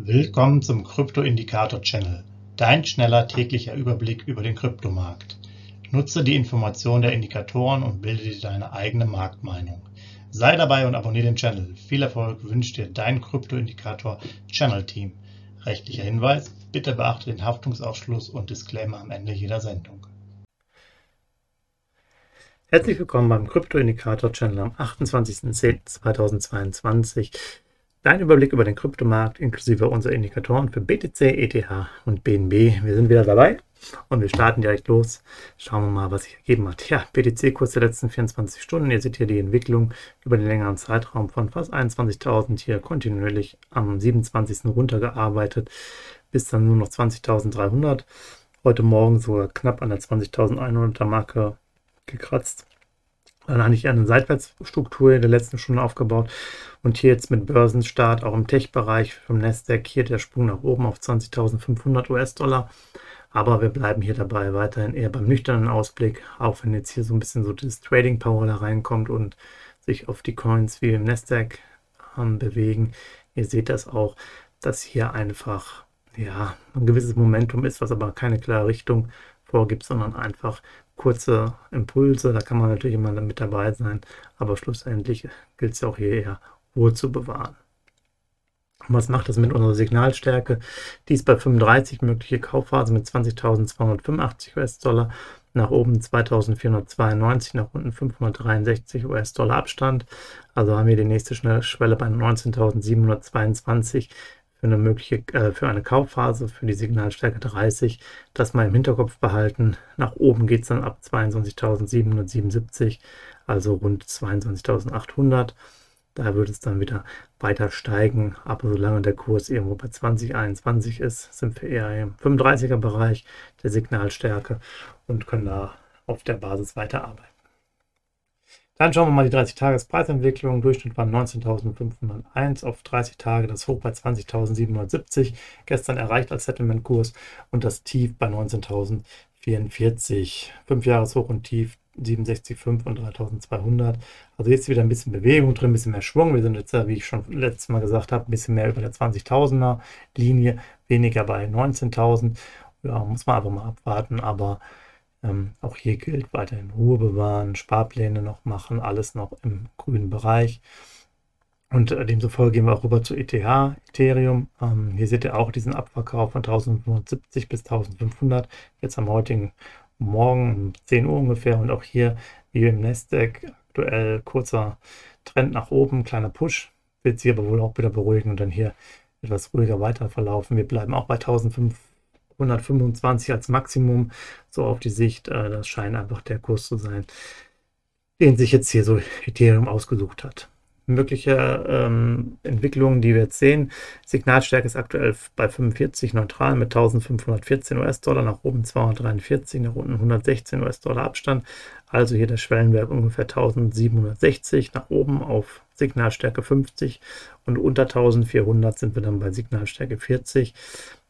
Willkommen zum Krypto-Indikator-Channel, dein schneller täglicher Überblick über den Kryptomarkt. Nutze die Informationen der Indikatoren und bilde dir deine eigene Marktmeinung. Sei dabei und abonniere den Channel. Viel Erfolg wünscht dir dein Krypto-Indikator-Channel-Team. Rechtlicher Hinweis, bitte beachte den Haftungsausschluss und Disclaimer am Ende jeder Sendung. Herzlich willkommen beim Krypto-Indikator-Channel am 28.10.2022. Dein Überblick über den Kryptomarkt inklusive unserer Indikatoren für BTC, ETH und BNB. Wir sind wieder dabei und wir starten direkt los. Schauen wir mal, was sich ergeben hat. Ja, BTC-Kurs der letzten 24 Stunden. Ihr seht hier die Entwicklung über den längeren Zeitraum von fast 21.000 hier kontinuierlich am 27. runtergearbeitet bis dann nur noch 20.300. Heute Morgen sogar knapp an der 20.100er Marke gekratzt. Dann hatte ich eine Seitwärtsstruktur in der letzten Stunde aufgebaut und hier jetzt mit Börsenstart auch im Tech-Bereich vom Nasdaq hier der Sprung nach oben auf 20.500 US-Dollar. Aber wir bleiben hier dabei weiterhin eher beim nüchternen Ausblick, auch wenn jetzt hier so ein bisschen so das Trading Power da reinkommt und sich auf die Coins wie im Nasdaq ähm, bewegen. Ihr seht das auch, dass hier einfach ja ein gewisses Momentum ist, was aber keine klare Richtung vorgibt, sondern einfach kurze Impulse. Da kann man natürlich immer mit dabei sein, aber schlussendlich gilt es ja auch hier eher Ruhe zu bewahren. Und was macht das mit unserer Signalstärke? Die ist bei 35 mögliche Kaufphase mit 20.285 US-Dollar, nach oben 2492, nach unten 563 US-Dollar Abstand. Also haben wir die nächste Schwelle bei 19.722 für eine mögliche, äh, für eine Kaufphase, für die Signalstärke 30, das mal im Hinterkopf behalten. Nach oben geht es dann ab 22.777, also rund 22.800. Da wird es dann wieder weiter steigen. Aber solange der Kurs irgendwo bei 2021 ist, sind wir eher im 35er Bereich der Signalstärke und können da auf der Basis weiterarbeiten. Dann schauen wir mal die 30-Tages-Preisentwicklung. Durchschnitt war 19.501 auf 30 Tage, das Hoch bei 20.770. Gestern erreicht als Settlement-Kurs und das Tief bei 19.044. 5 Jahres Hoch und Tief 67,5 und 3200. Also jetzt wieder ein bisschen Bewegung drin, ein bisschen mehr Schwung. Wir sind jetzt, wie ich schon letztes Mal gesagt habe, ein bisschen mehr über der 20.000er Linie, weniger bei 19.000. Ja, muss man einfach mal abwarten, aber ähm, auch hier gilt weiterhin Ruhe bewahren, Sparpläne noch machen, alles noch im grünen Bereich. Und äh, demzufolge gehen wir auch rüber zu ETH, Ethereum. Ähm, hier seht ihr auch diesen Abverkauf von 1570 bis 1500, jetzt am heutigen Morgen um 10 Uhr ungefähr. Und auch hier, wie im Nasdaq, aktuell kurzer Trend nach oben, kleiner Push. Wird sich aber wohl auch wieder beruhigen und dann hier etwas ruhiger weiter verlaufen. Wir bleiben auch bei 1500. 125 als Maximum, so auf die Sicht. Äh, das scheint einfach der Kurs zu sein, den sich jetzt hier so Ethereum ausgesucht hat. Mögliche ähm, Entwicklungen, die wir jetzt sehen. Signalstärke ist aktuell bei 45 neutral mit 1514 US-Dollar, nach oben 243, nach unten 116 US-Dollar Abstand. Also hier der Schwellenwert ungefähr 1760, nach oben auf Signalstärke 50 und unter 1400 sind wir dann bei Signalstärke 40.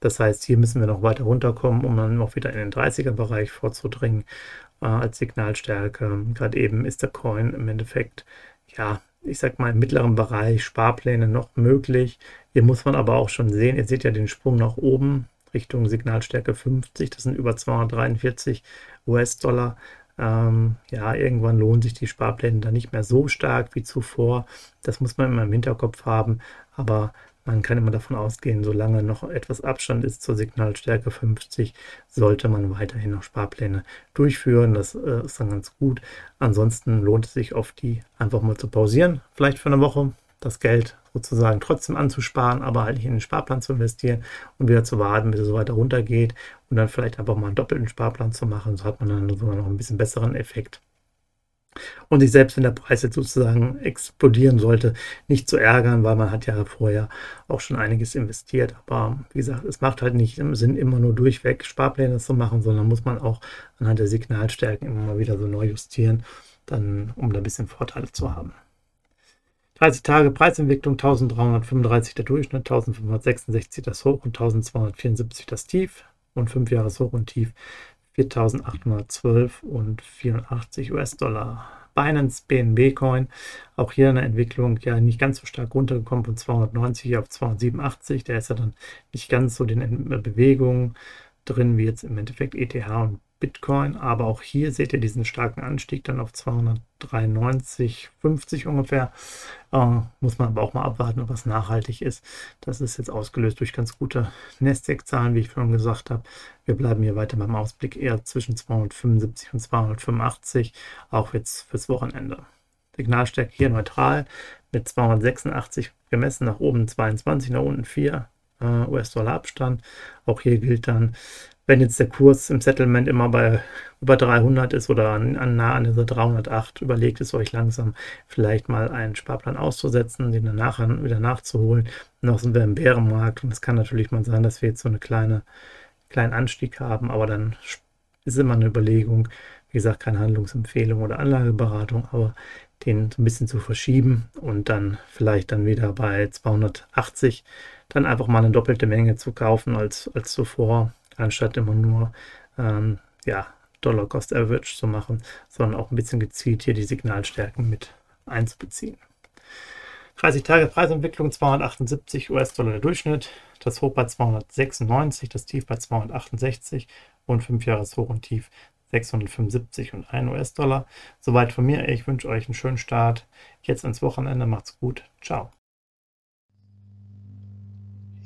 Das heißt, hier müssen wir noch weiter runterkommen, um dann noch wieder in den 30er-Bereich vorzudringen äh, als Signalstärke. Gerade eben ist der Coin im Endeffekt, ja, ich sag mal, im mittleren Bereich Sparpläne noch möglich. Hier muss man aber auch schon sehen, ihr seht ja den Sprung nach oben Richtung Signalstärke 50, das sind über 243 US-Dollar. Ähm, ja, irgendwann lohnen sich die Sparpläne dann nicht mehr so stark wie zuvor. Das muss man immer im Hinterkopf haben. Aber man kann immer davon ausgehen, solange noch etwas Abstand ist zur Signalstärke 50, sollte man weiterhin noch Sparpläne durchführen. Das äh, ist dann ganz gut. Ansonsten lohnt es sich oft, die einfach mal zu pausieren, vielleicht für eine Woche, das Geld sozusagen trotzdem anzusparen, aber halt nicht in den Sparplan zu investieren und wieder zu warten, bis es so weiter runtergeht und dann vielleicht einfach mal einen doppelten Sparplan zu machen. So hat man dann sogar noch ein bisschen besseren Effekt und sich selbst, wenn der Preis jetzt sozusagen explodieren sollte, nicht zu ärgern, weil man hat ja vorher auch schon einiges investiert. Aber wie gesagt, es macht halt nicht Sinn, immer nur durchweg Sparpläne zu machen, sondern muss man auch anhand der Signalstärken immer mal wieder so neu justieren, dann, um da ein bisschen Vorteile zu haben. 30 Tage Preisentwicklung 1335 der Durchschnitt, 1566 das Hoch und 1274 das Tief und 5 Jahres Hoch und Tief 4.812 und 84 US-Dollar Binance BNB Coin. Auch hier eine Entwicklung ja nicht ganz so stark runtergekommen von 290 auf 287. Der ist ja dann nicht ganz so in Bewegungen drin wie jetzt im Endeffekt ETH und Bitcoin, aber auch hier seht ihr diesen starken Anstieg dann auf 293,50 ungefähr. Äh, muss man aber auch mal abwarten, ob was nachhaltig ist. Das ist jetzt ausgelöst durch ganz gute Nasdaq-Zahlen, wie ich schon gesagt habe. Wir bleiben hier weiter beim Ausblick eher zwischen 275 und 285, auch jetzt fürs Wochenende. Signalstärke hier neutral mit 286 gemessen, nach oben 22, nach unten 4 äh, US-Dollar Abstand. Auch hier gilt dann, wenn jetzt der Kurs im Settlement immer bei über 300 ist oder an, an nah an dieser 308, überlegt es euch langsam vielleicht mal einen Sparplan auszusetzen, den dann nachher wieder nachzuholen. Noch sind wir im Bärenmarkt und es kann natürlich mal sein, dass wir jetzt so eine kleine, kleinen Anstieg haben, aber dann ist immer eine Überlegung, wie gesagt, keine Handlungsempfehlung oder Anlageberatung, aber den so ein bisschen zu verschieben und dann vielleicht dann wieder bei 280 dann einfach mal eine doppelte Menge zu kaufen als, als zuvor anstatt immer nur ähm, ja, Dollar Cost Average zu machen, sondern auch ein bisschen gezielt hier die Signalstärken mit einzubeziehen. 30 Tage Preisentwicklung 278 US-Dollar der Durchschnitt, das Hoch bei 296, das Tief bei 268 und 5 Jahres Hoch und Tief 675 und 1 US-Dollar. Soweit von mir. Ich wünsche euch einen schönen Start. Jetzt ins Wochenende. Macht's gut. Ciao.